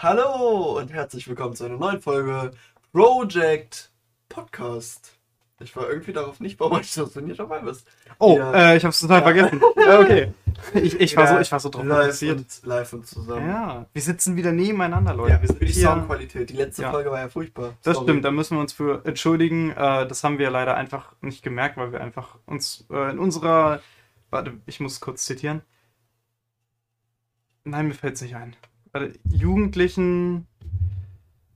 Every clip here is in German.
Hallo und herzlich willkommen zu einer neuen Folge Project Podcast. Ich war irgendwie darauf nicht vorbereitet, dass du nicht dabei bist. Oh, Ja. äh, ich hab's total Ja. vergessen. Ja, okay. Ich, ich, war so, ich war so drauf live fokussiert. und, live und zusammen. Ja, wir sitzen wieder nebeneinander, Leute. Ja, wir für sind die hier. Soundqualität. Die letzte. Folge war ja furchtbar. Das Sorry. stimmt, da müssen wir uns für entschuldigen. Äh, das haben wir leider einfach nicht gemerkt, weil wir einfach uns äh, in unserer. Warte, ich muss kurz zitieren. Nein, mir fällt's nicht ein. Jugendlichen.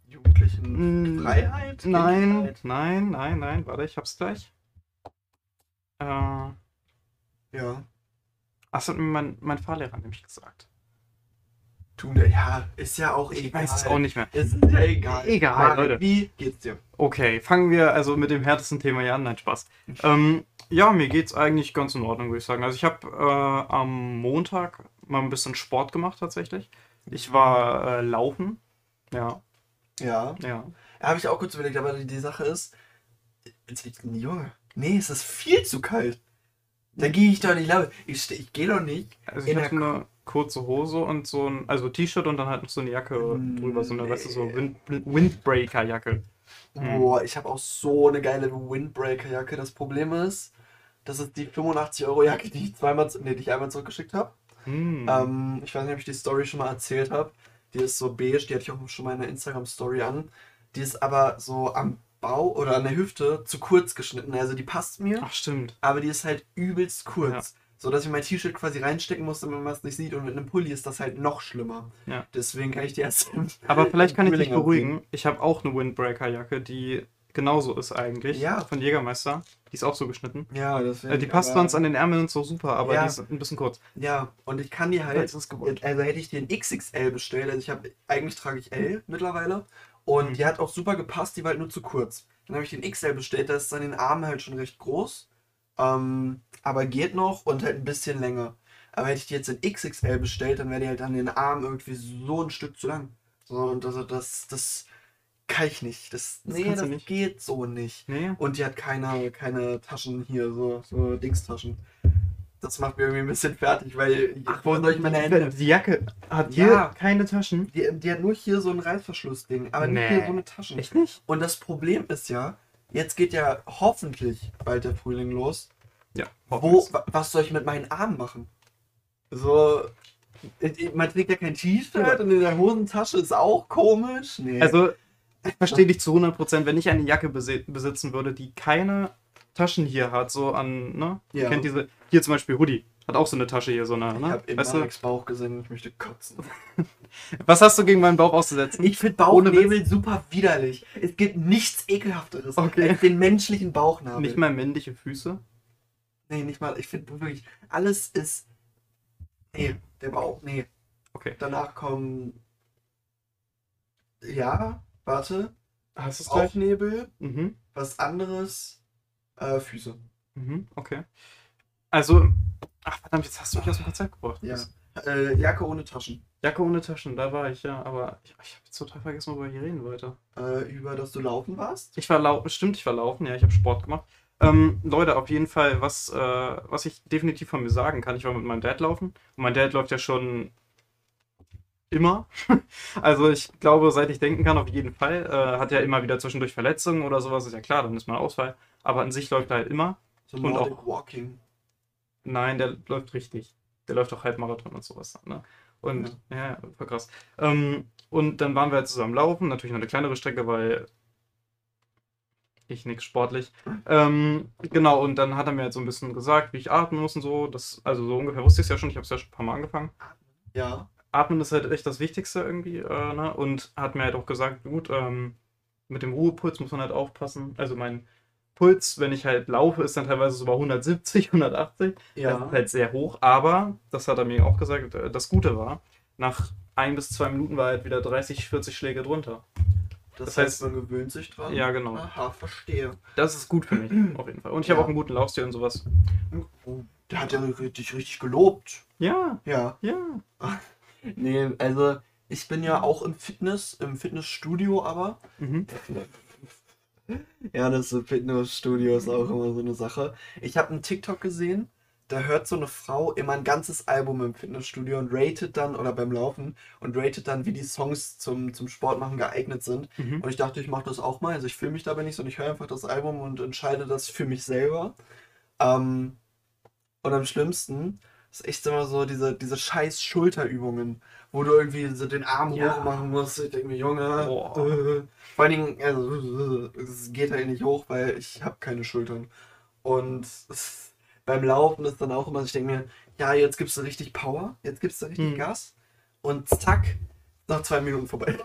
Jugendlichen Mm, Freiheit? Nein, nein, nein, nein. Warte, ich hab's gleich. Äh, Ja. das hat mir mein, mein Fahrlehrer nämlich gesagt. Tun der, ja, ist ja auch egal. Ich weiß es auch nicht mehr. Ist ja egal. Egal, Marek, Leute. Wie geht's dir? Okay, fangen wir also mit dem härtesten Thema hier an. Nein, Spaß. Ähm, ja, mir geht's eigentlich ganz in Ordnung, würde ich sagen. Also ich habe äh, am Montag mal ein bisschen Sport gemacht tatsächlich. Ich war äh, laufen. Ja, Ja. ja. Habe ich auch kurz überlegt, aber die, die Sache ist, Junge, nee, es ist viel zu kalt. Da gehe ich doch nicht laufen. Ich, ich gehe doch nicht. Also ich In hatte eine kurze Hose und so ein, also T-Shirt und dann halt noch so eine Jacke Mm, drüber, so eine, weißt du, so nee. Wind, Windbreaker-Jacke. Hm. Boah, ich habe auch so eine geile Windbreaker-Jacke. Das Problem ist, das ist die 85-Euro-Jacke, die ich zweimal, nee, die ich einmal zurückgeschickt habe. Hm. Ähm, ich weiß nicht, ob ich die Story schon mal erzählt habe. Die ist so beige, die hatte ich auch schon mal in der Instagram-Story an. Die ist aber so am Bau oder an der Hüfte zu kurz geschnitten. Also die passt mir. Ach, stimmt. aber die ist halt übelst kurz. Ja. So dass ich mein T-Shirt quasi reinstecken muss, damit man es nicht sieht. Und mit einem Pulli ist das halt noch schlimmer. Ja. Deswegen kann ich die erst. Aber vielleicht kann ich dich beruhigen. Ich habe auch eine Windbreaker-Jacke, die genauso ist eigentlich. Ja. Von Jägermeister. Die ist auch so geschnitten. Ja, deswegen. Äh, die passt aber- sonst an den Ärmeln und so super, aber Ja. die ist ein bisschen kurz. Ja, und ich kann die halt. Jetzt ist es gewollt. Also hätte ich die in XXL bestellt. Also ich habe. Eigentlich trage ich L mittlerweile. Und Mhm. die hat auch super gepasst, die war halt nur zu kurz. Dann habe ich den XL bestellt, da ist an den Armen halt schon recht groß. Ähm, aber geht noch und halt ein bisschen länger. Aber hätte ich die jetzt in XXL bestellt, dann wäre die halt an den Armen irgendwie so ein Stück zu lang. So, und also das, das kann ich nicht. Das, Das nee, das nicht. geht so nicht. Nee. Und die hat keine, keine Taschen hier, so, so Dingstaschen. Das macht mir irgendwie ein bisschen fertig, weil wo soll ich meine Hände? Die Jacke hat Ja. hier keine Taschen. Die, die hat nur hier so ein Reißverschlussding, aber nicht Nee. hier so eine Taschen. Echt nicht? Und das Problem ist ja, jetzt geht ja hoffentlich bald der Frühling los. Ja. Wo, wa- was soll ich mit meinen Armen machen? So, äh, man trägt ja kein T-Shirt und in der Hosentasche ist auch komisch. Nee. Also, ich verstehe dich zu 100%, wenn ich eine Jacke besi besitzen würde, die keine Taschen hier hat, so an, ne? Ihr Ja. kennt diese, hier zum Beispiel Hoodie, hat auch so eine Tasche hier, so eine, ich ne? habe immer Weißt du, Alex Bauch gesehen und ich möchte kotzen. was hast du gegen meinen Bauch auszusetzen? Ich finde Bauchnebel super widerlich. Es gibt nichts ekelhafteres Okay. als den menschlichen Bauchnabel. Nicht mal männliche Füße? Nee, nicht mal. Ich finde wirklich, alles ist. Nee, der Bauch, nee. Okay. Danach kommen. Ja, warte. Hast du es Bauchnebel, Mhm. was anderes. Äh, Füße. Mhm, okay. Also, ach verdammt, jetzt hast du mich aus dem Konzept gebracht. Ja. Äh, Jacke ohne Taschen. Jacke ohne Taschen, da war ich, ja, aber ich, ich habe jetzt total vergessen, worüber hier reden wollte. Äh, über das du laufen warst. Ich war laufen, stimmt, ich war laufen, ja, ich habe Sport gemacht. Ähm, Leute, auf jeden Fall, was, äh, was ich definitiv von mir sagen kann, ich war mit meinem Dad laufen und mein Dad läuft ja schon immer. also ich glaube, seit ich denken kann, auf jeden Fall. Äh, hat ja immer wieder zwischendurch Verletzungen oder sowas, ist ja klar, dann ist man Ausfall. Aber an sich läuft er halt immer. So Und auch- Walking. Nein, der läuft richtig. Der läuft auch Halbmarathon und sowas. Ne? Und ja, ja voll krass. Ähm, und dann waren wir halt zusammen laufen, natürlich noch eine kleinere Strecke, weil ich nix sportlich. Ähm, genau, und dann hat er mir halt so ein bisschen gesagt, wie ich atmen muss und so. Das, also so ungefähr wusste ich es ja schon, ich habe es ja schon ein paar Mal angefangen. Ja. Atmen ist halt echt das Wichtigste irgendwie, äh, ne? Und hat mir halt auch gesagt, gut, ähm, mit dem Ruhepuls muss man halt aufpassen. Also mein Puls, wenn ich halt laufe, ist dann teilweise so bei 170, 180. Das Ja. ist halt sehr hoch, aber, das hat er mir auch gesagt, äh, das Gute war, nach ein bis zwei Minuten war halt wieder 30, 40 Schläge drunter. Das, das heißt, heißt- man gewöhnt sich dran. Ja, genau. Aha, verstehe. Das ist gut für mich, auf jeden Fall. Und ich habe Ja. auch einen guten Laufstil und sowas. Oh, der hat ja richtig, richtig gelobt. Ja, Ja. ja. Nee, also ich bin ja auch im Fitness, im Fitnessstudio aber. Mhm. Ja, das Fitnessstudio ist auch immer so eine Sache. Ich habe einen TikTok gesehen, da hört so eine Frau immer ein ganzes Album im Fitnessstudio und ratet dann, oder beim Laufen, und ratet dann, wie die Songs zum, zum Sportmachen geeignet sind. Mhm. Und ich dachte, ich mache das auch mal. Also ich filme mich dabei nicht, sondern ich höre einfach das Album und entscheide das für mich selber. Ähm, und am schlimmsten ist echt immer so diese, diese scheiß Schulterübungen, wo du irgendwie so den Arm Ja. hoch machen musst. Ich denke mir, Junge, äh, vor allen Dingen, also, es geht halt nicht hoch, weil ich habe keine Schultern. Und es, beim Laufen ist dann auch immer, so, ich denke mir, ja, jetzt gibst du richtig Power, jetzt gibst du richtig Hm. Gas und zack, nach zwei Minuten vorbei.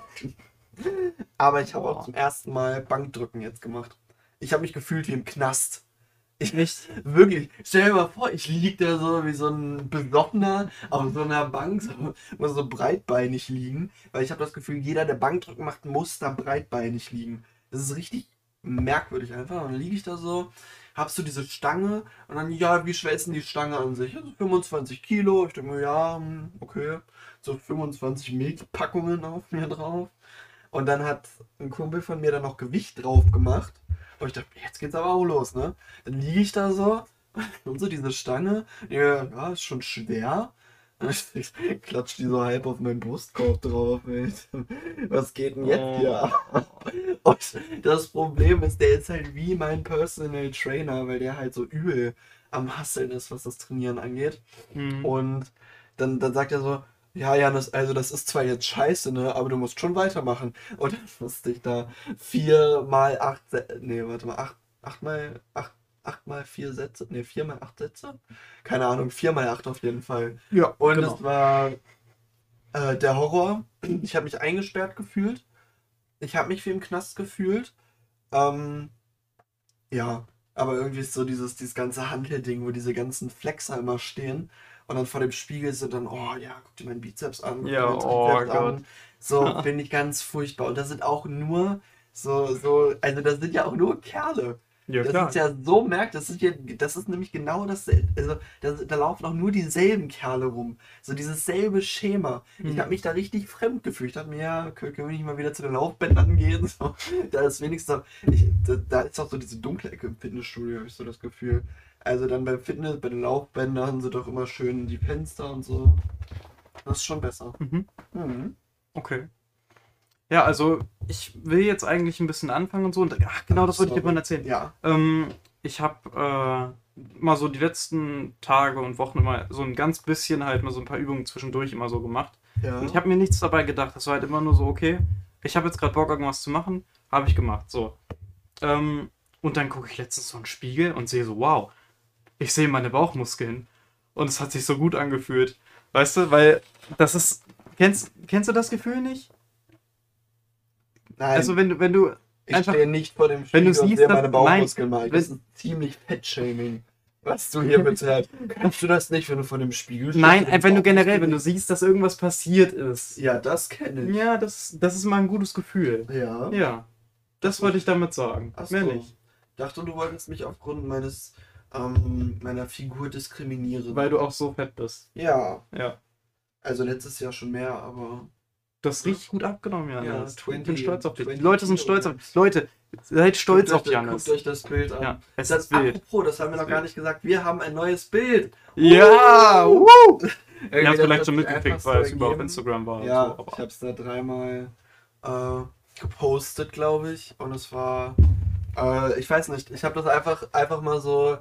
Aber ich habe auch zum ersten Mal Bankdrücken jetzt gemacht. Ich habe mich gefühlt wie im Knast. Ich, Echt? Wirklich, stell dir mal vor, ich liege da so wie so ein Besoffener auf so einer Bank, so, muss so breitbeinig liegen, weil ich habe das Gefühl, jeder, der Bankdrücken macht, muss da breitbeinig liegen. Das ist richtig merkwürdig einfach. Und dann liege ich da so, hab so diese Stange und dann, ja, wie schwer ist denn die Stange an sich? Also 25 Kilo. Ich denke mir, ja, hm, okay, so 25 Milchpackungen auf mir drauf. Und dann hat ein Kumpel von mir da noch Gewicht drauf gemacht. Und ich dachte, jetzt geht's aber auch los, ne? Dann liege ich da so und so diese Stange. Ja, ja ist schon schwer. Ich klatsch die so halb auf meinen Brustkorb drauf. Ey. Was geht denn jetzt hier ab? Und das Problem ist, der ist halt wie mein Personal Trainer, weil der halt so übel am Hasseln ist, was das Trainieren angeht. Mhm. Und dann, dann sagt er so, ja, Janis, also das ist zwar jetzt scheiße, ne, aber du musst schon weitermachen. Und dann musste ich da vier mal acht, nee, warte mal, acht, acht mal, acht, acht mal vier Sätze, nee, vier mal acht Sätze? Keine Ahnung, vier mal acht auf jeden Fall. Ja, Und genau. es war äh, der Horror. Ich habe mich eingesperrt gefühlt. Ich habe mich wie im Knast gefühlt. Ähm, ja, aber irgendwie ist so dieses, dieses ganze Handelding, wo diese ganzen Flexer immer stehen und dann vor dem Spiegel sind dann, oh ja, guck dir meinen Bizeps an, guck Ja, oh Gott. an. So finde ich ganz furchtbar. Und da sind auch nur so, so, also das sind ja auch nur Kerle. Ja, Das klar. ist ja so merkt, das ist ja, das ist nämlich genau dasselbe. Also da, da laufen auch nur dieselben Kerle rum. So dieses selbe Schema. Ich Mhm. habe mich da richtig fremd gefühlt. Ich dachte mir, ja, können, können wir nicht mal wieder zu den Laufbändern gehen? So, da ist wenigstens, so- ich, da, da ist auch so diese dunkle Ecke im Fitnessstudio, habe ich so das Gefühl. Also dann beim Fitness, bei den Laufbändern sind doch immer schön die Fenster und so. Das ist schon besser. Mhm. Mhm. Okay. Ja, also ich will jetzt eigentlich ein bisschen anfangen und so. Und, ach, genau, das wollte ich dir mal erzählen. Ja. Ähm, ich habe äh, mal so die letzten Tage und Wochen immer so ein ganz bisschen halt mal so ein paar Übungen zwischendurch immer so gemacht. ja. Und ich habe mir nichts dabei gedacht. Das war halt immer nur so, okay, ich habe jetzt gerade Bock, irgendwas zu machen. Habe ich gemacht. So. Ähm, und dann gucke ich letztens so einen Spiegel und sehe so, wow, ich sehe meine Bauchmuskeln. Und es hat sich so gut angefühlt. Weißt du, weil das ist. Kennst, kennst du das Gefühl nicht? Nein, Also wenn du, wenn du ich einfach- stehe nicht vor dem wenn Spiegel du und siehst, sehe dass- meine Bauchmuskeln mal. Das wenn- ist ziemlich Fettshaming, was du hier betreibst. Kannst du das nicht, wenn du vor dem Spiegel stehst? Nein, und einfach nur generell, wenn du siehst, dass irgendwas passiert ist. Ja, das kenne ich. Ja, das, das ist mal ein gutes Gefühl. Ja. Ja. Das wollte ich damit sagen. Ach Mehr so. nicht. Dachte, du wolltest mich aufgrund meines ähm, meiner Figur diskriminieren. Weil du auch so fett bist. ja, Ja. also letztes Jahr schon mehr, aber Du hast richtig gut abgenommen, Janis. Ja, ich 20 bin stolz auf dich. Die 20 Leute sind stolz auf Kilograms. Leute, seid stolz auf guckt euch, Janis. guckt euch das Bild an. Ja, es Das, ist wild. apropos, das haben wir Das noch gar Bild. nicht gesagt. Wir haben ein neues Bild. Ja! Uh! Ihr habt das vielleicht schon mitgekriegt, weil es über auf. Instagram war. Ja, und so, ich es da dreimal äh, gepostet, glaube ich. Und es war, äh, ich weiß nicht, ich habe das einfach, einfach mal so,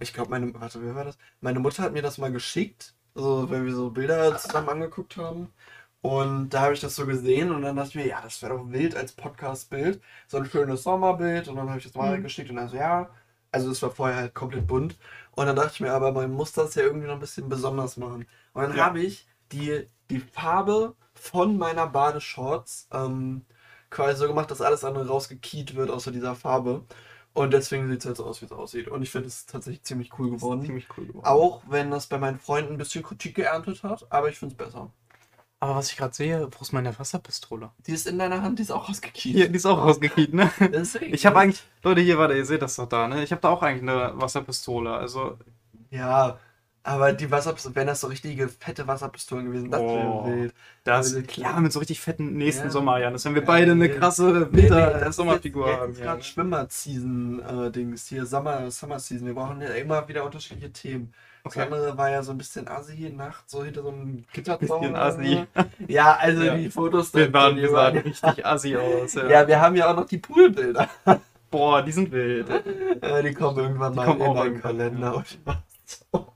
ich glaube, meine, warte, wer war das? Meine Mutter hat mir das mal geschickt, so, wenn wir so Bilder zusammen angeguckt haben. Und da habe ich das so gesehen und dann dachte ich mir, ja, das wäre doch wild als Podcast-Bild. So ein schönes Sommerbild. Und dann habe ich das mal Mhm. geschickt und dann so, ja. Also es war vorher halt komplett bunt. Und dann dachte ich mir, aber man muss das ja irgendwie noch ein bisschen besonders machen. Und dann Ja. habe ich die, die Farbe von meiner Badeshorts ähm, quasi so gemacht, dass alles andere rausgekiet wird außer dieser Farbe. Und deswegen sieht es halt so aus, wie es aussieht. Und ich finde es tatsächlich ziemlich cool geworden. ziemlich cool geworden. Auch wenn das bei meinen Freunden ein bisschen Kritik geerntet hat, aber ich finde es besser. Aber was ich gerade sehe, wo ist meine Wasserpistole? Die ist in deiner Hand, die ist auch rausgekiet. Hier, die ist auch rausgekiet, ne? Deswegen, Ich habe eigentlich, Leute, hier, warte, ihr seht das doch da, ne? Ich habe da auch eigentlich eine Wasserpistole. Also, Ja, Aber die Wasserpistolen, wenn das so richtige fette Wasserpistolen gewesen, das Boah. wäre wild. Das, Also, klar, mit so richtig fetten nächsten Ja. Sommer, Jan. Das wenn wir Ja, beide eine nee. krasse Nee, nee, Winter das ist Sommerfigur jetzt, haben. jetzt Ja. gerade Schwimmer-Season-Dings. Hier Sommer, Summer-Season. Wir brauchen ja immer wieder unterschiedliche Themen. Das Okay. andere war ja so ein bisschen assi, Nacht, so hinter so einem Gitterzaun. Bisschen assi. Ja, also Ja. die Fotos Wir waren, wir sahen richtig assi aus. Ja. Wir haben ja auch noch die Poolbilder. Boah, die sind wild. Äh, die kommen irgendwann Die mal kommen in irgendwann, Kalender. ja.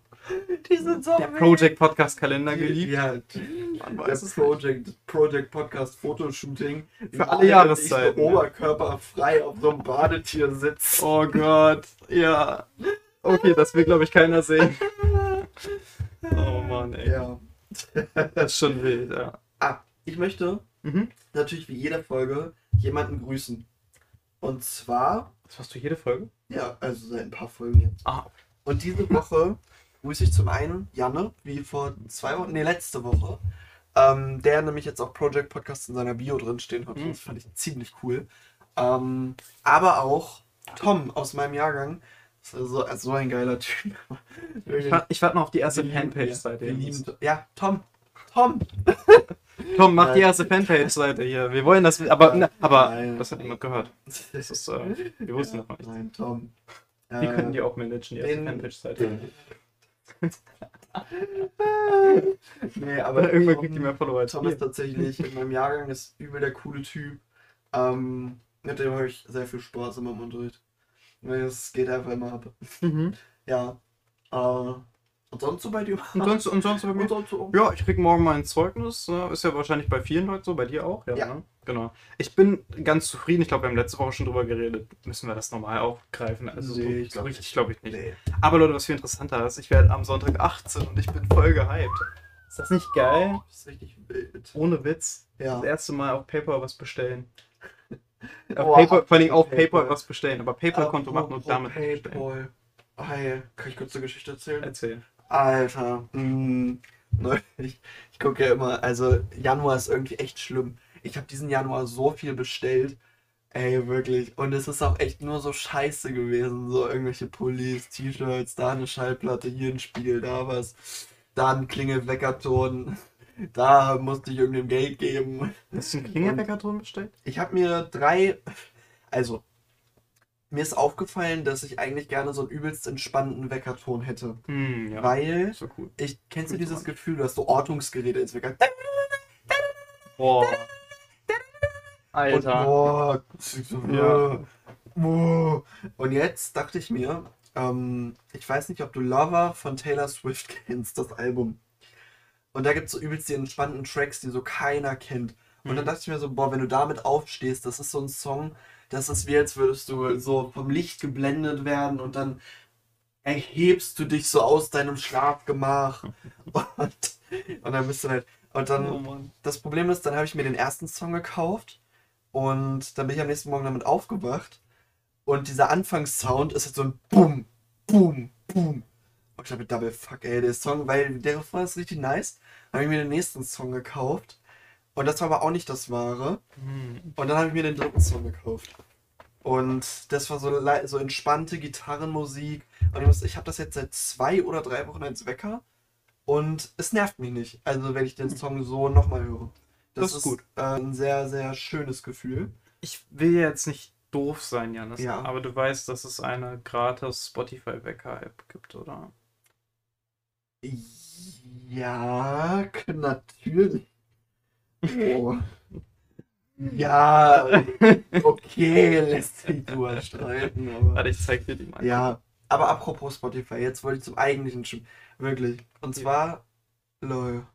Und die sind so Der. Project Podcast Kalender geliebt. Ja, Man der weiß es nicht. Project, Project Podcast Fotoshooting. Für alle Jahreszeiten, Ich so ja. oberkörperfrei auf so einem Badetier sitze. Oh Gott, ja. Okay, das will, glaube ich, keiner sehen. Oh Mann, ey. Ja. Das ist schon wild, ja. Ah, ich möchte Mhm. natürlich wie jede Folge jemanden grüßen. Und zwar, Das machst du jede Folge? ja, also seit ein paar Folgen jetzt. Ah, Und diese Woche grüße ich zum einen Janne, wie vor zwei Wochen, nee, letzte Woche, ähm, der nämlich jetzt auch Project Podcast in seiner Bio drinstehen hat. Mhm. Das fand ich ziemlich cool. Ähm, aber auch Tom aus meinem Jahrgang. Das ist so, so ein geiler Typ. ich, warte, ich warte noch auf die erste Fanpage-Seite. lieben- Ja, Tom. Tom. Komm, mach die erste Fanpage-Seite hier. Wir wollen das, aber, na, aber Nein. das hat niemand gehört. Das ist, äh, wir wussten das noch nicht. Nein, Tom. Die Äh, könnten die auch managen, die erste Fanpage-Seite. nee, aber Irgendwann Tom- kriegt die mehr Follower Tom ist tatsächlich in meinem Jahrgang ist übel der coole Typ. Ähm, mit dem habe ich sehr viel Spaß immer im Unterricht. Es geht einfach immer ab. Mhm. Ja. Äh, und sonst so bei dir? Und sonst, und sonst bei mir? Sonst so? Ja, ich krieg morgen mein Zeugnis. ne? Ist ja wahrscheinlich bei vielen Leuten so, bei dir auch. Ja, Ja. Ne? Genau. Ich bin ganz zufrieden. Ich glaube, wir haben letzte Woche schon drüber geredet. Müssen wir das normal aufgreifen? Also so, Nee, ich so glaub richtig glaube ich nicht. Nee. Aber Leute, was viel interessanter ist, ich werde am Sonntag 18 und ich bin voll gehypt. Ist das nicht geil? Das ist richtig wild. Ohne Witz. Ja. Das erste Mal auf PayPal was bestellen. Auf Oh, PayPal, vor allem auf PayPal. Was bestellen. Aber PayPal-Konto machen und damit. Paypal. Hi, kann ich kurz eine Geschichte erzählen? Erzähl. Alter, mh, neulich, ich gucke ja immer, also Januar ist irgendwie echt schlimm. Ich habe diesen Januar so viel bestellt. Ey, wirklich. Und es ist auch echt nur so scheiße gewesen. So irgendwelche Pullis, T-Shirts, da eine Schallplatte, hier ein Spiel, da was. Da ein Klingelweckerton. Da musste ich irgendeinem Geld geben. Hast du einen Klingelweckerton bestellt? Ich habe mir drei, also mir ist aufgefallen, dass ich eigentlich gerne so einen übelst entspannten Weckerton hätte. Hm, ja. Weil So cool. ich kennst du dieses gemacht. Gefühl, du hast so Ortungsgeräte ins Wecker. Boah. Und, Alter. boah, Ja. boah. Und jetzt dachte ich mir, ähm, ich weiß nicht, ob du Lover von Taylor Swift kennst, das Album. Und da gibt es so übelst die entspannten Tracks, die so keiner kennt. Und dann Mhm. dachte ich mir so, boah, wenn du damit aufstehst, das ist so ein Song, das ist wie als würdest du so vom Licht geblendet werden und dann erhebst du dich so aus deinem Schlafgemach und, und dann bist du halt, und dann Oh das Problem ist, dann habe ich mir den ersten Song gekauft und dann bin ich am nächsten Morgen damit aufgewacht und dieser Anfangssound ist halt so ein Boom, Boom, Boom. Und ich habe Double Fuck, ey, der Song, weil der Refrain ist richtig nice. Habe ich mir den nächsten Song gekauft und das war aber auch nicht das Wahre. Hm. Und dann habe ich mir den dritten Song gekauft. Und das war so, so entspannte Gitarrenmusik. Und ich, muss- ich habe das jetzt seit zwei oder drei Wochen als Wecker. Und es nervt mich nicht. Also wenn ich den Song so nochmal höre. Das ist gut. Äh, ein sehr, sehr schönes Gefühl. Ich will jetzt nicht doof sein, Janis, Ja. aber du weißt, dass es eine gratis Spotify-Wecker-App gibt, oder? Ja, natürlich. Oh. Ja, okay, lässt sich drüber streiten, aber. Warte, ich zeig dir die mal. Ja, aber apropos Spotify, jetzt wollte ich zum eigentlichen Schiff. Wirklich. Und Ja. zwar. Lol.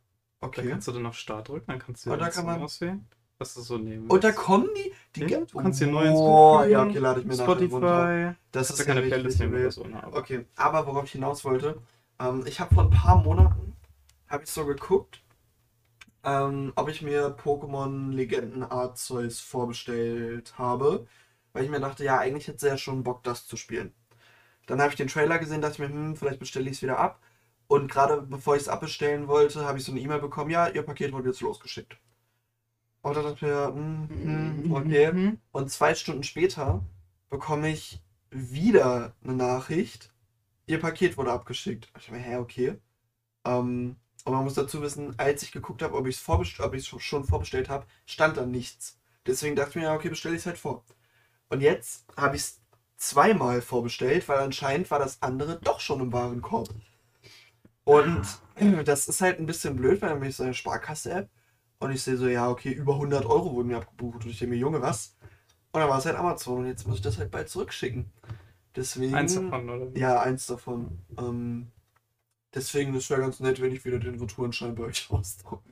Da Okay. kannst du dann auf Start drücken, dann kannst du da den kann man- auswählen. Was du so nehmen Und da kommen die. die Ja, du kannst hier neu Oh, hinzufügen. ja, okay, lade ich mir nachher runter. Spotify. Das ist du keine ja Playlist nehmen oder so? Aber Okay, aber worauf ich hinaus wollte, ähm, ich habe vor ein paar Monaten, habe ich so geguckt, ähm, ob ich mir Pokémon Legenden Arceus vorbestellt habe, weil ich mir dachte, ja, eigentlich hätte sie ja schon Bock, das zu spielen. Dann habe ich den Trailer gesehen, dachte ich mir, hm, vielleicht bestelle ich es wieder ab. Und gerade bevor ich es abbestellen wollte, habe ich so eine E-Mail bekommen, ja, ihr Paket wurde jetzt losgeschickt. Und dann dachte ich mir, hm, hm, okay. Mhm. Und zwei Stunden später bekomme ich wieder eine Nachricht ihr Paket wurde abgeschickt. Ich dachte mir, hä, okay. Ähm, und man muss dazu wissen, als ich geguckt habe, ob ich es vorbest ob ich's schon vorbestellt habe, stand da nichts. Deswegen dachte ich mir, ja, okay, bestelle ich es halt vor. Und jetzt habe ich es zweimal vorbestellt, weil anscheinend war das andere doch schon im Warenkorb. Und das ist halt ein bisschen blöd, weil dann bin ich so eine Sparkasse-App und ich sehe so, ja, okay, über 100 Euro wurden mir abgebucht. Und ich denke mir, Junge, was? Und dann war es halt Amazon und jetzt muss ich das halt bald zurückschicken. Deswegen. Eins davon, oder? Ja, eins davon. Ähm, deswegen ist es wäre ganz nett, wenn ich wieder den Retourenschein bei euch ausdrucke.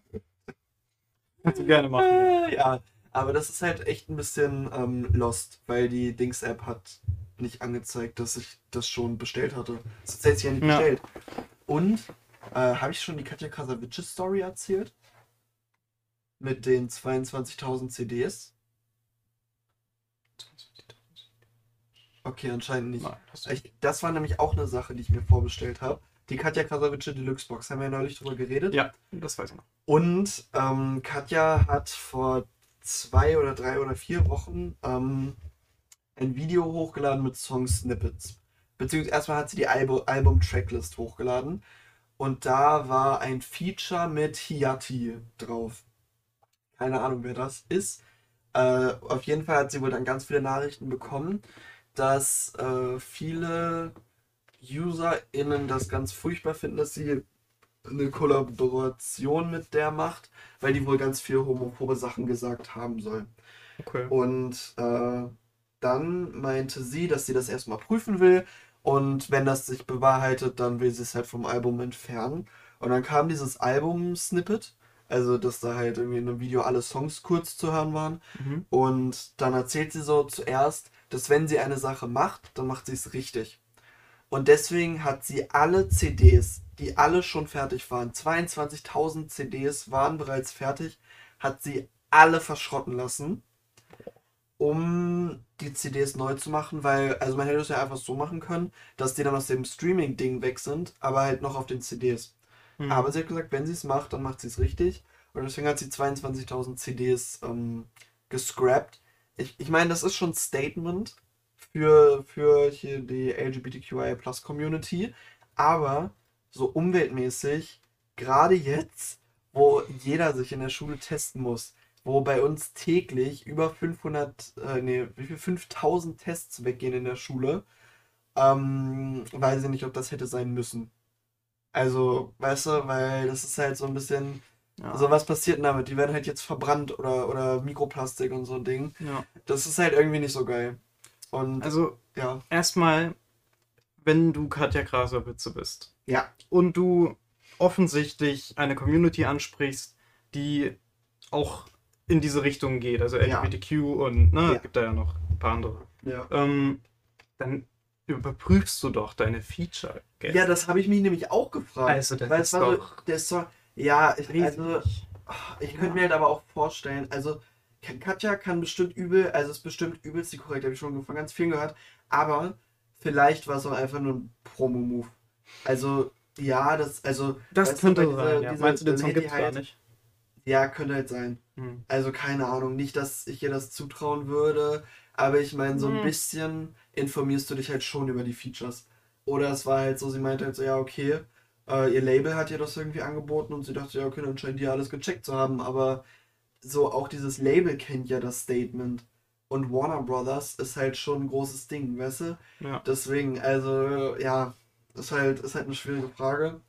Kannst du gerne machen. Äh, ja, aber das ist halt echt ein bisschen ähm, lost, weil die Dings-App hat nicht angezeigt, dass ich das schon bestellt hatte. Das hat sich ja nicht Ja. bestellt. Und äh, habe ich schon die Katja Krasavice Story erzählt? Mit den 22.000 CDs? Okay, anscheinend nicht. Nein, du- Ich, das war nämlich auch eine Sache, die ich mir vorbestellt habe. Die Katja Krasavice Deluxe Box, haben wir ja neulich drüber geredet. Ja, das weiß ich noch. Und ähm, Katja hat vor zwei oder drei oder vier Wochen ähm, ein Video hochgeladen mit Song-Snippets. Beziehungsweise erstmal hat sie die Albu Album-Tracklist hochgeladen. Und da war ein Feature mit Hiati drauf. Keine Ahnung, wer das ist. Äh, auf jeden Fall hat sie wohl dann ganz viele Nachrichten bekommen, dass äh, viele UserInnen das ganz furchtbar finden, dass sie eine Kollaboration mit der macht, weil die wohl ganz viel homophobe Sachen gesagt haben soll. Okay. Und äh, dann meinte sie, dass sie das erstmal prüfen will und wenn das sich bewahrheitet, dann will sie es halt vom Album entfernen. Und dann kam dieses Album-Snippet, also dass da halt irgendwie in einem Video alle Songs kurz zu hören waren. Mhm. Und dann erzählt sie so zuerst, dass wenn sie eine Sache macht, dann macht sie es richtig. Und deswegen hat sie alle CDs, die alle schon fertig waren, 22.000 CDs waren bereits fertig, hat sie alle verschrotten lassen, um die CDs neu zu machen, weil, also man hätte es ja einfach so machen können, dass die dann aus dem Streaming-Ding weg sind, aber halt noch auf den CDs. Mhm. Aber sie hat gesagt, wenn sie es macht, dann macht sie es richtig. Und deswegen hat sie 22.000 CDs ähm, gescrapped. Ich, ich meine, das ist schon ein Statement für, für hier die LGBTQIA Plus Community. Aber so umweltmäßig, gerade jetzt, wo jeder sich in der Schule testen muss, wo bei uns täglich über 500, äh, nee, wie viel, 5000 Tests weggehen in der Schule, ähm, weiß ich nicht, ob das hätte sein müssen. Also, weißt du, weil das ist halt so ein bisschen, ja. also was passiert denn damit? Die werden halt jetzt verbrannt oder, oder Mikroplastik und so ein Ding. ja. Das ist halt irgendwie nicht so geil. Und Also, ja, erstmal, wenn du Katja Krasavice bist ja, und du offensichtlich eine Community ansprichst, die auch in diese Richtung geht, also Ja. LGBTQ und ne, Ja. gibt da ja noch ein paar andere, ja. ähm, dann überprüfst du doch deine Feature. gell? Ja, das habe ich mich nämlich auch gefragt. Also, das weil ist es war doch so, der Song, ja, ich, also, ich könnte mir halt aber auch vorstellen, also Katja kann bestimmt übel, also ist bestimmt übelst die korrekt, habe ich schon von ganz vielen gehört, aber vielleicht war es auch einfach nur ein Promo-Move. Also, ja, das, also, das du, könnte bei sein. dieser- ja. dieser- Meinst du, den Song hätte gibt es die gar halt- nicht? ja, könnte halt sein. Hm. Also keine Ahnung, nicht, dass ich ihr das zutrauen würde, aber ich meine, so ein Hm. bisschen informierst du dich halt schon über die Features. Oder es war halt so, sie meinte halt so, ja, okay, äh, ihr Label hat ihr das irgendwie angeboten und sie dachte, ja, okay, dann scheint die alles gecheckt zu haben, aber so auch dieses Label kennt ja das Statement. Und Warner Brothers ist halt schon ein großes Ding, weißt du? Ja. Deswegen, also, ja, ist halt, ist halt eine schwierige Frage.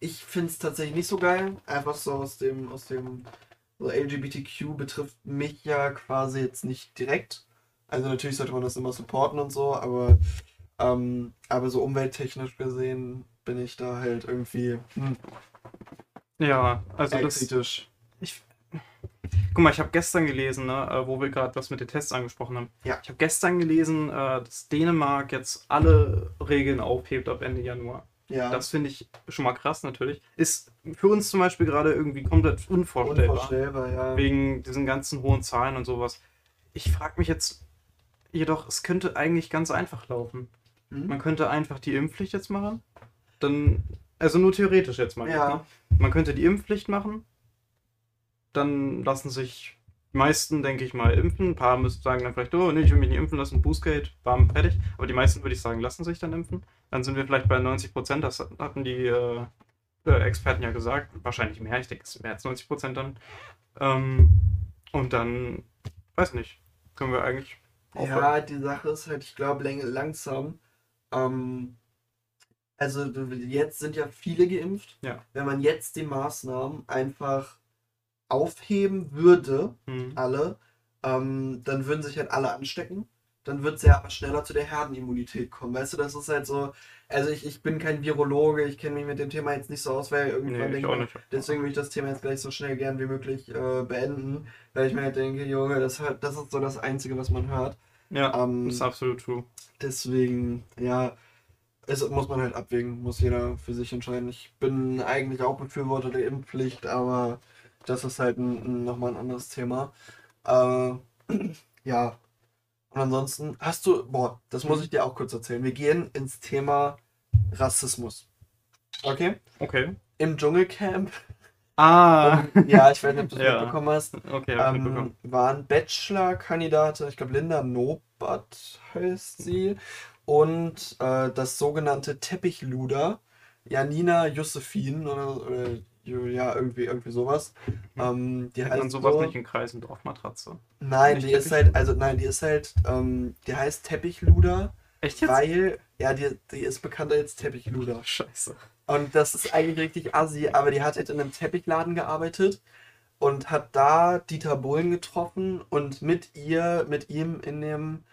Ich finde es tatsächlich nicht so geil. Einfach so aus dem, aus dem, so LGBTQ betrifft mich ja quasi jetzt nicht direkt. Also natürlich sollte man das immer supporten und so, aber, ähm, aber so umwelttechnisch gesehen bin ich da halt irgendwie hm, Ja, also das. kritisch. Ich, guck mal, ich habe gestern gelesen, ne, äh, wo wir gerade was mit den Tests angesprochen haben. Ja. Ich habe gestern gelesen, äh, dass Dänemark jetzt alle Regeln aufhebt ab Ende Januar. Ja, Das finde ich schon mal krass natürlich. Ist für uns zum Beispiel gerade irgendwie komplett unvorstellbar. unvorstellbar, ja. Wegen diesen ganzen hohen Zahlen und sowas. Ich frage mich jetzt jedoch, es könnte eigentlich ganz einfach laufen. Hm? Man könnte einfach die Impfpflicht jetzt machen. Dann, also nur theoretisch jetzt mal. Ja. Ne? Man könnte die Impfpflicht machen. Dann lassen sich Die meisten, denke ich mal, impfen. Ein paar müssen sagen dann vielleicht, oh, nee, ich will mich nicht impfen lassen, Boostgate, warm, fertig. Aber die meisten, würde ich sagen, lassen sich dann impfen. Dann sind wir vielleicht bei 90 Prozent. Das hatten die äh, äh, Experten ja gesagt. Wahrscheinlich mehr. Ich denke, es sind mehr als 90 Prozent dann. Ähm, und dann, weiß nicht, können wir eigentlich aufhören. Ja, die Sache ist halt, ich glaube, langsam. Ähm, also jetzt sind ja viele geimpft. Ja. Wenn man jetzt die Maßnahmen einfach aufheben würde, Hm. alle, ähm, dann würden sich halt alle anstecken. Dann wird es ja aber schneller zu der Herdenimmunität kommen. Weißt du, das ist halt so. Also ich, ich bin kein Virologe, ich kenne mich mit dem Thema jetzt nicht so aus, weil irgendwann Nee, denke deswegen will ich das Thema jetzt gleich so schnell gern wie möglich äh, beenden, weil ich mir halt denke, Junge, das, hört, das ist so das Einzige, was man hört. Ja, Ähm, das ist absolut true. Deswegen, ja, es muss man halt abwägen, muss jeder für sich entscheiden. Ich bin eigentlich auch Befürworter der Impfpflicht, aber das ist halt ein, nochmal ein anderes Thema. Äh, ja, und ansonsten hast du, boah, das muss ich dir auch kurz erzählen. Wir gehen ins Thema Rassismus. Okay? Okay. Im Dschungelcamp, Ah, ja, ich weiß nicht, ob du es Ja. mitbekommen hast, okay, ich mitbekommen. ähm, waren Bachelor-Kandidate, ich glaube Linda Nobert heißt sie, und äh, das sogenannte Teppichluder, Janina Josephine oder, oder ja, irgendwie, irgendwie sowas. Ähm, die Hat man heißt sowas so, nicht in Kreisen Dorfmatratze? nein, nicht die ist halt, also nein, die ist halt, ähm, die heißt Teppichluder, Echt jetzt? weil, ja, die, die ist bekannter als Teppichluder. Scheiße. Und das ist eigentlich richtig assi, aber die hat halt in einem Teppichladen gearbeitet und hat da Dieter Bohlen getroffen und mit ihr, mit ihm in dem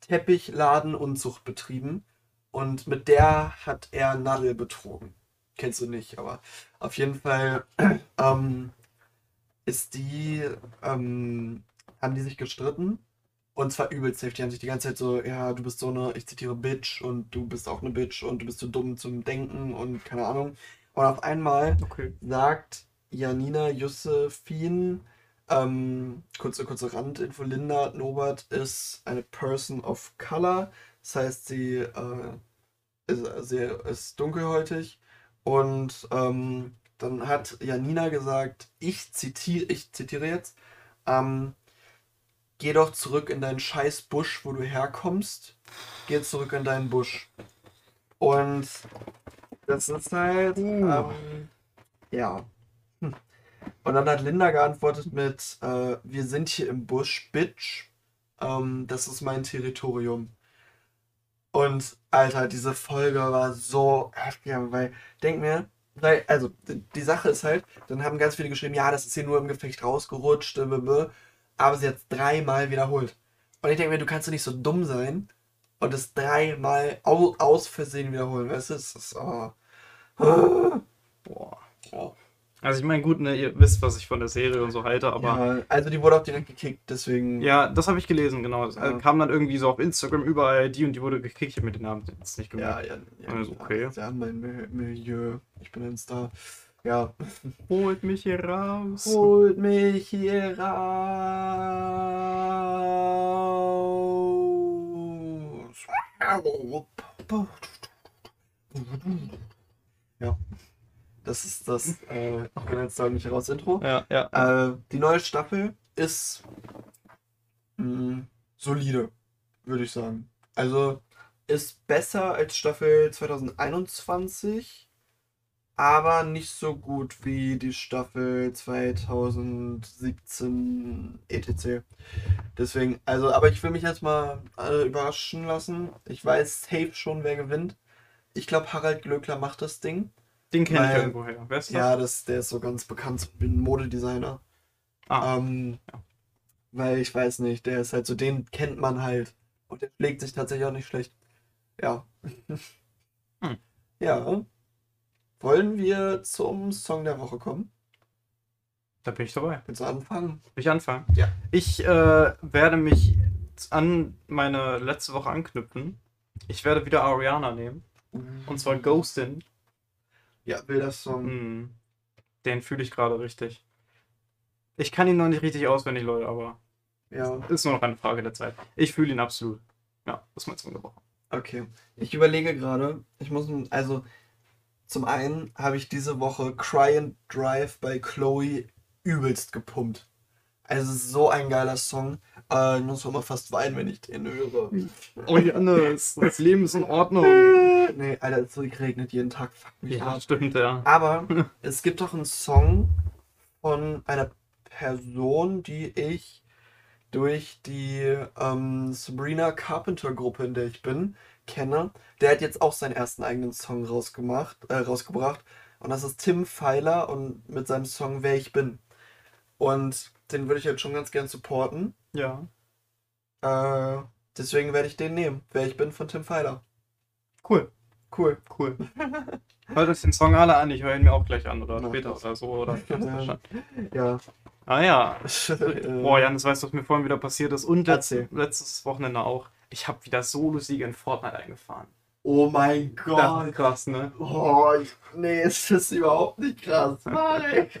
Teppichladen Unzucht betrieben. Und mit der hat er Nadel betrogen. Kennst du nicht, aber auf jeden Fall ähm, ist die, ähm, haben die sich gestritten. Und zwar übelst heftig. Die haben sich die ganze Zeit so, ja, du bist so eine, ich zitiere, Bitch und du bist auch eine Bitch und du bist zu dumm zum Denken und keine Ahnung. Und auf einmal Okay. sagt Janina Josephine, ähm, kurze, kurze Randinfo, Linda Nobert ist eine Person of Color. Das heißt, sie, äh, ist, sie ist dunkelhäutig. Und ähm, dann hat Janina gesagt, ich zitiere, ich zitiere jetzt, ähm, geh doch zurück in deinen scheiß Busch, wo du herkommst. Geh zurück in deinen Busch. Und das ist halt, ähm, ja. Hm. Und dann hat Linda geantwortet mit, äh, wir sind hier im Busch, Bitch. Ähm, das ist mein Territorium. Und Alter, diese Folge war so heftig, weil, denk mir, weil, also, die, Sache ist halt, dann haben ganz viele geschrieben, ja, das ist hier nur im Gefecht rausgerutscht, aber sie hat es dreimal wiederholt. Und ich denke mir, du kannst doch nicht so dumm sein und es dreimal au, aus Versehen wiederholen, weißt du? Es ist, oh. Ah. Boah. Ja. Also ich meine, gut, ne, ihr wisst, was ich von der Serie und so halte, aber ja, also die wurde auch direkt gekickt, deswegen. ja, das habe ich gelesen, genau. Es Ja. kam dann irgendwie so auf Instagram überall, die und die wurde gekickt, ich habe mir den Namen jetzt nicht Ja, gemerkt. ja, ja. Also, okay. Ja, mein Mi- Milieu. Ich bin ein Star. Ja. Holt mich hier raus. Holt mich hier raus. Das ist das äh, auch wenn jetzt nicht raus Intro. Ja, ja. Äh, die neue Staffel ist mh, solide, würde ich sagen. Also ist besser als Staffel 2021, aber nicht so gut wie die Staffel 2017 etc. Deswegen, also, aber ich will mich jetzt mal äh, überraschen lassen. Ich weiß safe schon, wer gewinnt. Ich glaube, Harald Glöckler macht das Ding. Den kenne ich irgendwoher. Wer ist das? Ja, das, der ist so ganz bekannt, ein Modedesigner. Ah, Ähm, ja. Weil ich weiß nicht, der ist halt so, den kennt man halt. Und der schlägt sich tatsächlich auch nicht schlecht. Ja. Hm. Ja. Wollen wir zum Song der Woche kommen? da bin ich dabei. Willst du anfangen? Will ich anfangen? Ja. Ich äh, werde mich an meine letzte Woche anknüpfen. Ich werde wieder Ariana nehmen. Und zwar Ghostin. Ja, will das Song. Hm. Den fühle ich gerade richtig. Ich kann ihn noch nicht richtig auswendig, Leute, aber Ja, ist nur noch eine Frage der Zeit. Ich fühle ihn absolut. Ja, das ist mein Song der Woche. okay. Ich überlege gerade, ich muss, also, zum einen habe ich diese Woche Cry and Drive bei Chloe übelst gepumpt. Also so ein geiler Song. Äh, ich muss immer fast weinen, wenn ich den höre. Oh Jannis, das Leben ist in Ordnung. nee, Alter, es regnet jeden Tag. Fuck mich Ja, ab. stimmt, ja. Aber es gibt doch einen Song von einer Person, die ich durch die ähm, Sabrina Carpenter Gruppe, in der ich bin, kenne. Der hat jetzt auch seinen ersten eigenen Song rausgemacht, äh, rausgebracht. Und das ist Tim Pfeiler und mit seinem Song Wer ich bin. Und den würde ich jetzt schon ganz gern supporten. Ja. Äh, deswegen werde ich den nehmen. Wer ich bin von Tim Pfeiler. Cool, Cool. cool. Hört euch den Song alle an, ich höre ihn mir auch gleich an oder Mach später das. oder so. Oder Ja. Ja. Ah ja. Boah, Janis, weißt du, was mir vorhin wieder passiert ist? Und letzte, Erzähl. letztes Wochenende auch. Ich habe wieder Solo-Siege in Fortnite eingefahren. Oh mein Das Gott. ist krass, ne? Oh, ich, nee, es ist überhaupt nicht krass. Marek.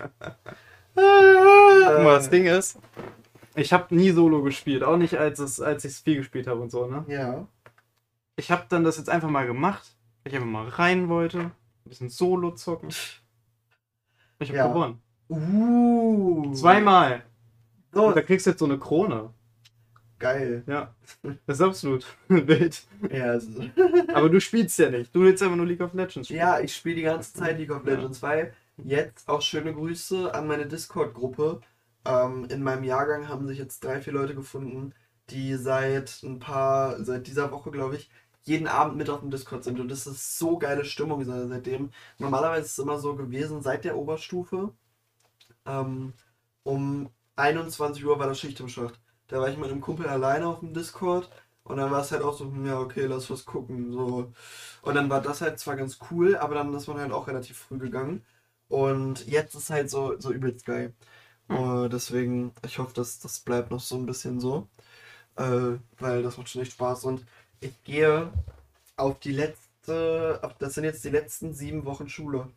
Guck mal, das Ding ist, ich habe nie Solo gespielt, auch nicht als, es, als ich es viel gespielt habe und so, ne? Ja. Ich habe dann das jetzt einfach mal gemacht, weil ich einfach mal rein wollte, ein bisschen Solo zocken. Ich habe Ja. gewonnen. Uh. Zweimal. So, Und da kriegst du jetzt so eine Krone. geil. Ja. Das ist absolut wild. Ja, also, Aber du spielst ja nicht. Du willst einfach nur League of Legends spielen. ja, ich spiele die ganze Zeit League of Legends, weil jetzt auch schöne Grüße an meine Discord-Gruppe. Ähm, in meinem Jahrgang haben sich jetzt drei, vier Leute gefunden, die seit ein paar, seit dieser Woche, glaube ich, jeden Abend mit auf dem Discord sind. Und das ist so geile Stimmung seit- seitdem. Normalerweise ist es immer so gewesen, seit der Oberstufe, ähm, um 21 Uhr war das Schicht im Schacht. Da war ich mit einem Kumpel alleine auf dem Discord und dann war es halt auch so, hm, ja, okay, lass was gucken. So. Und dann war das halt zwar ganz cool, aber dann ist man halt auch relativ früh gegangen. Und jetzt ist halt so, so übelst geil. Uh, deswegen, ich hoffe, dass das bleibt noch so ein bisschen so. Äh, weil das macht schon echt Spaß. Und ich gehe auf die letzte, auf, das sind jetzt die letzten sieben Wochen Schule.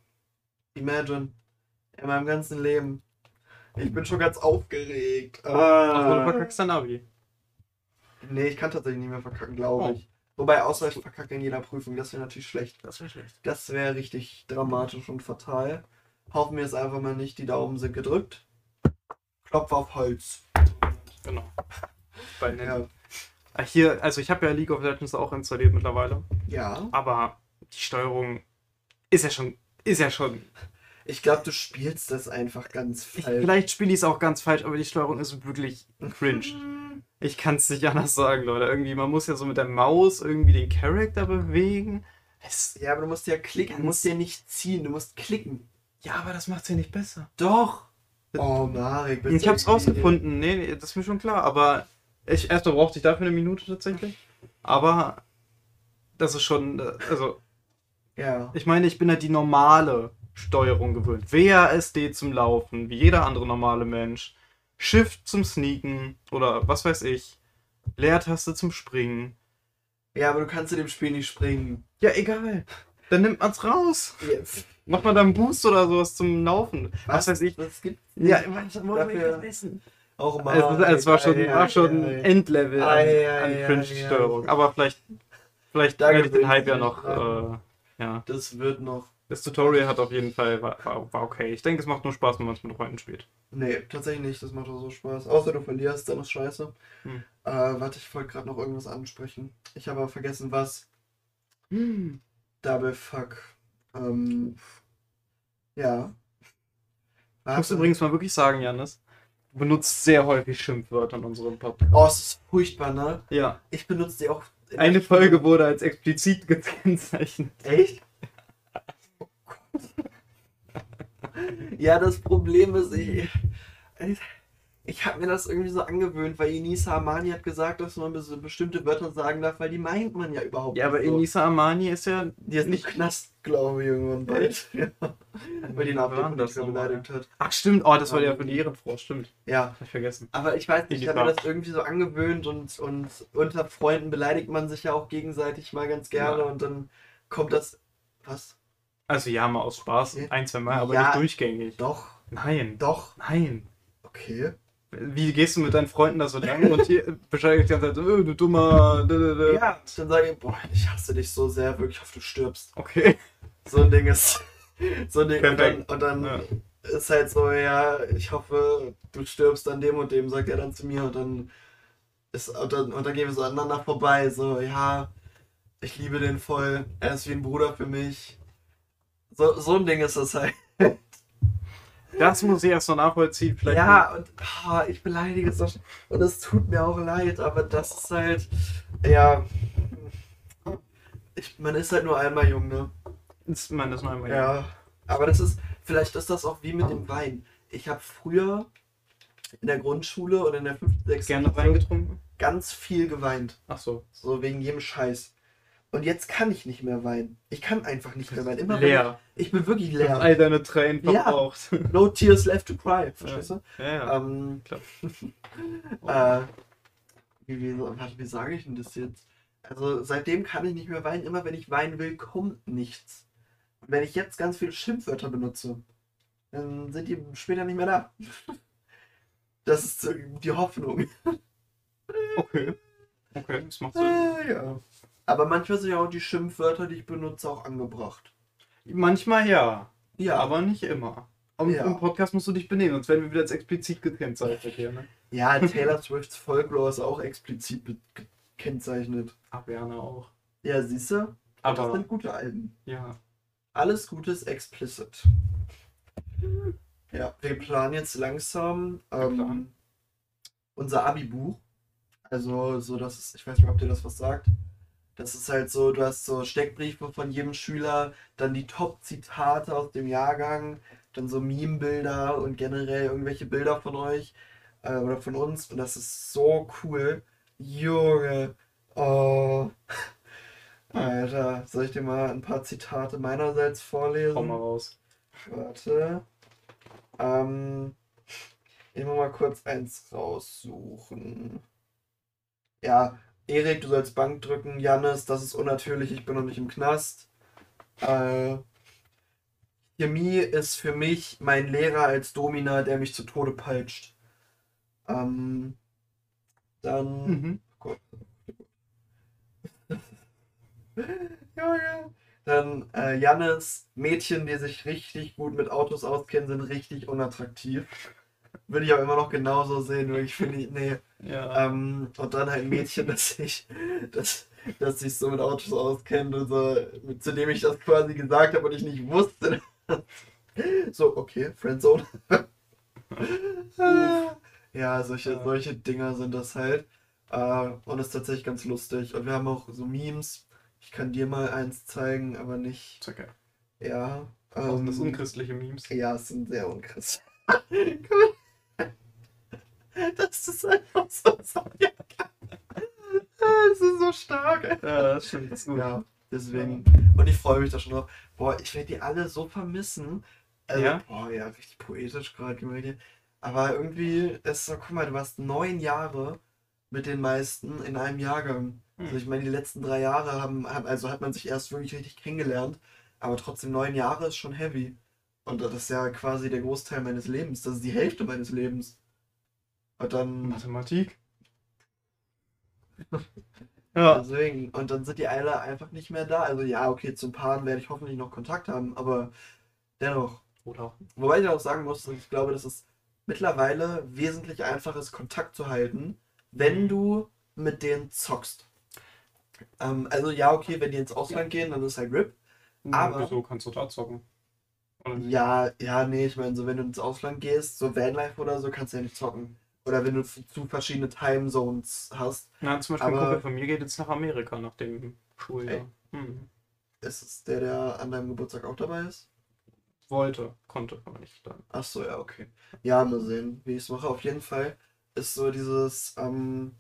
Imagine. In meinem ganzen Leben. Ich bin schon ganz aufgeregt. Also du Ah. verkackst dein Abi. Nee, ich kann tatsächlich nicht mehr verkacken, glaube Oh. ich. Wobei, außer ich verkacke in jeder Prüfung, das wäre natürlich schlecht. Das wäre schlecht. Das wäre richtig dramatisch und fatal. Hoffen wir es einfach mal nicht, die Daumen sind gedrückt. Klopf auf Holz. Genau. Bei Ja. ja. Hier, also ich habe ja League of Legends auch installiert mittlerweile. ja. Aber die Steuerung ist ja schon. Ist ja schon. Ich glaube, du spielst das einfach ganz Ich, falsch. vielleicht spiele ich es auch ganz falsch, aber die Steuerung ist wirklich cringe. Ich kann es nicht anders sagen, Leute. Irgendwie, man muss ja so mit der Maus irgendwie den Charakter bewegen. Es, Ja, aber du musst ja klicken, du musst ja nicht ziehen, du musst klicken. Ja, aber das macht es ja nicht besser. Doch. Oh, Marek, bitte. Ich hab's rausgefunden, nee, nee, das ist mir schon klar, aber ich erstmal brauchte ich dafür eine Minute tatsächlich. Aber das ist schon, also Ja. ich meine, ich bin halt die normale Steuerung gewöhnt. WASD zum Laufen, wie jeder andere normale Mensch. Shift zum Sneaken oder was weiß ich. Leertaste zum Springen. Ja, aber du kannst in dem Spiel nicht springen. Ja, egal. Dann nimmt man's raus. Ja, Macht man da einen Boost oder sowas zum Laufen. Was, weiß ich. Das gibt Ja, was wollen wir jetzt wissen? Auch mal. Also, es war schon, war schon Ei, ei, ei. Endlevel an, Ei, an ei, Cringe-Steuerung. Aber vielleicht, vielleicht Da werde ich den Hype ja noch. Äh, ja. Das wird noch. Das Tutorial hat auf jeden Fall war, war, war okay. Ich denke, es macht nur Spaß, wenn man es mit Freunden spielt. Nee, tatsächlich nicht. Das macht auch so Spaß. Außer du verlierst, dann ist scheiße. Hm. Äh, warte, ich wollte gerade noch irgendwas ansprechen. Ich habe aber vergessen, was. Double Fuck. Ähm. Ja. Ich muss übrigens mal wirklich sagen, Janis, du benutzt sehr häufig Schimpfwörter in unserem Podcast. Oh, es ist furchtbar, ne? Ja. Ich benutze die auch. Eine. Folge wurde als explizit gekennzeichnet. Echt? Oh Gott. ja, das Problem ist, ich, ich habe mir das irgendwie so angewöhnt, weil Inisa Amani hat gesagt, dass man bes- bestimmte Wörter sagen darf, weil die meint man ja überhaupt Ja, aber nicht so. Enisa Armani ist ja Die ist nicht Knast, glaube ich, irgendwann bald. ja. Weil die denn das nochmal? beleidigt hat. Ach stimmt, oh, das war ja für die Ehrenfrau, stimmt. Ja, Hab ich vergessen. aber ich weiß nicht, ich habe mir das irgendwie so angewöhnt und, und unter Freunden beleidigt man sich ja auch gegenseitig mal ganz gerne Ja. und dann kommt das. Was? Also ja, mal aus Spaß, Ja. ein, zwei Mal, aber Ja. nicht durchgängig. Doch, Nein, doch. nein. Okay. Wie gehst du mit deinen Freunden da so lang und hier ich die ganze Zeit, äh, du dummer. dä. Ja, dann sage ich, boah, ich hasse dich so sehr, wirklich, ich hoffe, du stirbst. Okay. So ein Ding ist. So ein Ding. Und dann, und dann Ja. ist halt so, ja, ich hoffe, du stirbst an dem und dem, sagt er dann zu mir und dann ist, und dann, und dann gehen wir so aneinander vorbei, so, ja, ich liebe den voll, er ist wie ein Bruder für mich. So, so ein Ding ist das halt. Das muss ich erst noch nachvollziehen. Vielleicht Ja, und ah, ich beleidige es doch. Und es tut mir auch leid, aber das ist halt, ja, ich, man ist halt nur einmal jung, ne? ist man das noch einmal. Ja, aber das ist, vielleicht ist das auch wie mit dem Wein. Ich habe früher in der Grundschule oder in der 5., 6. Gerne Wein getrunken? ganz viel geweint. Ach so. So wegen jedem Scheiß. Und jetzt kann ich nicht mehr weinen. Ich kann einfach nicht mehr weinen. Immer wenn Leer. Ich, ich bin wirklich Ja. leer. All deine Tränen Ja. verbraucht. No tears left to cry. Verstehst du? Ja, ja. Ähm, klar. äh, wie, wie, wie sage ich denn das jetzt? Also seitdem kann ich nicht mehr weinen. Immer wenn ich weinen will, kommt nichts. Und wenn ich jetzt ganz viele Schimpfwörter benutze, dann sind die später nicht mehr da. Das ist so die Hoffnung. Okay. Okay, das macht Sinn. Äh, ja. Aber manchmal sind ja auch die Schimpfwörter, die ich benutze, auch angebracht. Manchmal ja, Ja, aber nicht immer. Und Ja. im Podcast musst du dich benehmen, sonst werden wir wieder als explizit gekennzeichnet hier, ne? ja Taylor Swifts Folklore ist auch explizit gekennzeichnet. Aberna auch. Ja, siehst du? Das Aber, sind gute Alben. ja. Alles Gutes explicit. Ja, wir planen jetzt langsam ähm, unser Abi-Buch. Also, so dass es, ich weiß nicht, ob dir das was sagt. Das ist halt so, du hast so Steckbriefe von jedem Schüler, dann die Top-Zitate aus dem Jahrgang, dann so Meme-Bilder und generell irgendwelche Bilder von euch äh, oder von uns. Und das ist so cool. Junge. Oh. Alter, soll ich dir mal ein paar Zitate meinerseits vorlesen? Komm mal raus. Warte. Ähm, ich muss mal kurz eins raussuchen. Ja, Erik, du sollst Bank drücken. Jannis, das ist unnatürlich, ich bin noch nicht im Knast. Äh, Chemie ist für mich mein Lehrer als Domina, der mich zu Tode peitscht. Ähm, dann. Mhm. Gott. Junge. Dann äh, Jannis, Mädchen, die sich richtig gut mit Autos auskennen, sind richtig unattraktiv. Würde ich auch immer noch genauso sehen, nur ich finde, nee. Ja. Ähm, und dann halt ein Mädchen, das sich, das, das sich so mit Autos auskennt und so, mit, zu dem ich das quasi gesagt habe und ich nicht wusste. so, okay, Friendzone. ja, solche, Ja. solche Dinger sind das halt. Äh, und ist tatsächlich ganz lustig. Und wir haben auch so Memes. Ich kann dir mal eins zeigen, aber nicht. Okay. Ja. Ähm, das unchristliche Memes. ja, es sind sehr unchristlich. Guck mal. das ist einfach so. Das ist so stark. Ja, das stimmt. Das. Ja, deswegen. Und ich freue mich da schon drauf. Boah, ich werde die alle so vermissen. Also, Ja? Boah, ja, richtig poetisch gerade gemeldet. Aber irgendwie ist so, guck mal, du warst neun Jahre mit den meisten in einem Jahrgang. Also Hm. ich meine, die letzten drei Jahre haben, haben, also hat man sich erst wirklich richtig kennengelernt, aber trotzdem neun Jahre ist schon heavy. Und das ist ja quasi der Großteil meines Lebens. Das ist die Hälfte meines Lebens. Und dann, Mathematik. ja. deswegen, und dann sind die alle einfach nicht mehr da. Also ja, okay, zum Paaren werde ich hoffentlich noch Kontakt haben, aber dennoch. Oder? Wobei ich auch sagen muss, ich glaube, dass es mittlerweile wesentlich einfacher ist, Kontakt zu halten, wenn du mit denen zockst. Ähm, also ja, okay, wenn die ins Ausland gehen, dann ist halt RIP. Aber- Wieso kannst du da zocken? Ja, ja, nee, ich meine, so wenn du ins Ausland gehst, so Vanlife oder so, kannst du ja nicht zocken. Oder wenn du zu verschiedene Timezones hast, Na, zum Beispiel ein Aber- Kumpel von mir geht jetzt nach Amerika nach dem Schuljahr. Hm. ist es der, der an deinem Geburtstag auch dabei ist? Wollte, konnte, aber nicht dann. Ach so, ja, okay. Ja, mal sehen, wie ich es mache. Auf jeden Fall ist so dieses, ähm,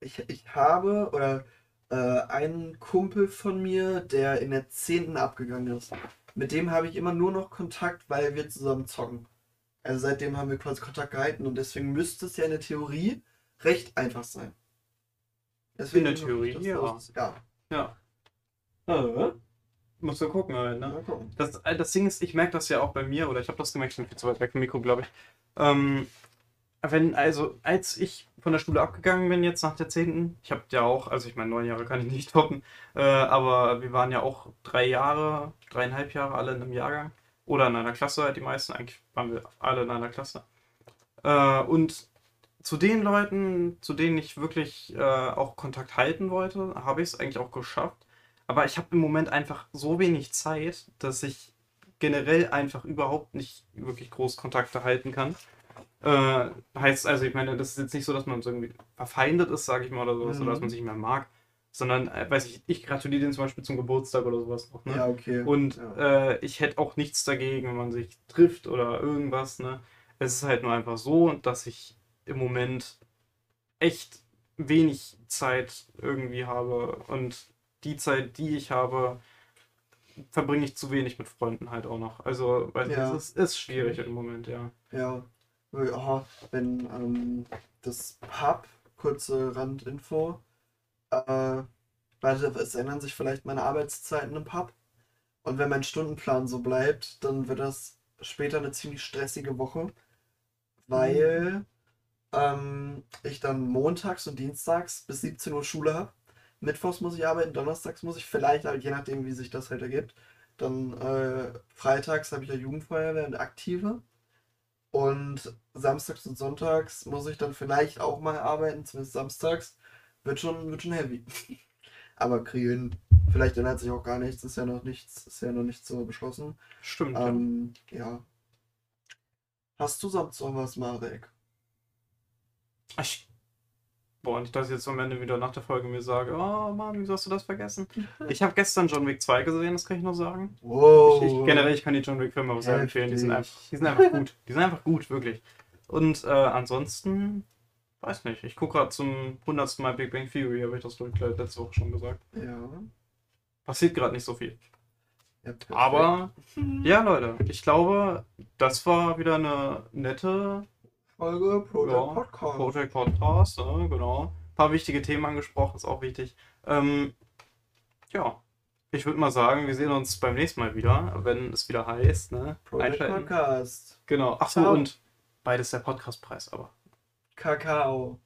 ich, ich habe, oder äh, einen Kumpel von mir, der in der 10. abgegangen ist. Mit dem habe ich immer nur noch Kontakt, weil wir zusammen zocken. Also seitdem haben wir quasi Kontakt gehalten und deswegen müsste es ja in der Theorie recht einfach sein. Deswegen der hoffe ich, Theorie, ja. das- Ja, Ja. Äh, musst du gucken halt, ne? gucken. Das, äh, das Ding ist, ich merke das ja auch bei mir, oder ich habe das gemerkt, ich bin viel zu weit weg vom Mikro, glaube ich. Ähm, wenn, also, als ich von der Schule abgegangen bin, jetzt nach der 10., ich habe ja auch, also ich meine, neun Jahre kann ich nicht toppen, äh, aber wir waren ja auch drei Jahre, dreieinhalb Jahre alle in einem Jahrgang. Oder in einer Klasse die meisten. Eigentlich waren wir alle in einer Klasse. Äh, und zu den Leuten, zu denen ich wirklich äh, auch Kontakt halten wollte, habe ich es eigentlich auch geschafft. Aber ich habe im Moment einfach so wenig Zeit, dass ich generell einfach überhaupt nicht wirklich groß Kontakte halten kann. Äh, heißt also, ich meine, das ist jetzt nicht so, dass man so irgendwie verfeindet ist, sage ich mal, oder sowas, Mhm. oder dass man sich nicht mehr mag, sondern, äh, weiß ich, ich gratuliere denen zum Beispiel zum Geburtstag oder sowas noch. Ne? Ja, okay. Und ja. äh, ich hätte auch nichts dagegen, wenn man sich trifft oder irgendwas. Ne? Es ist halt nur einfach so, dass ich im Moment echt wenig Zeit irgendwie habe. Und die Zeit, die ich habe, verbringe ich zu wenig mit Freunden halt auch noch. Also, weiß Ja. es ist, ist schwierig im Moment, ja. Ja, aha, wenn ähm, das Pub, kurze Randinfo, äh, warte, es ändern sich vielleicht meine Arbeitszeiten im Pub. Und wenn mein Stundenplan so bleibt, dann wird das später eine ziemlich stressige Woche, weil ähm, ich dann montags und dienstags bis 17 Uhr Schule habe. Mittwochs muss ich arbeiten, donnerstags muss ich vielleicht, halt, je nachdem, wie sich das halt ergibt. Dann äh, freitags habe ich ja Jugendfeuerwehr und Aktive. Und samstags und sonntags muss ich dann vielleicht auch mal arbeiten, zumindest samstags. Wird schon, wird schon heavy. Aber kriegen. Vielleicht ändert sich auch gar nichts, ist ja noch nichts, ist ja noch nicht so beschlossen. Stimmt. ja. Ähm, ja. Hast du sonst noch was, Marek? Ich, boah, nicht, dass ich jetzt am Ende wieder nach der Folge mir sage, oh Mann, wieso hast du das vergessen? Ich habe gestern John Wick 2 gesehen, das kann ich noch sagen. Wow. Ich, ich, generell, ich kann die John Wick-Filme auch sehr empfehlen. Die sind, einfach, die sind einfach gut. Die sind einfach gut, wirklich. Und äh, ansonsten, weiß nicht, ich gucke gerade zum 100. Mal Big Bang Theory, habe ich das ich, letzte Woche schon gesagt. Ja. Passiert gerade nicht so viel. ja. Aber, ja, Leute, ich glaube, das war wieder eine nette Folge Project Ja, Podcast. Project Podcast, ne, genau. Ein paar wichtige Themen angesprochen, ist auch wichtig. Ähm, ja, ich würde mal sagen, wir sehen uns beim nächsten Mal wieder, wenn es wieder heißt, ne? Project Einschalten. Podcast. Genau. Ach so, Ciao. und beides der Podcastpreis, aber. Kakao.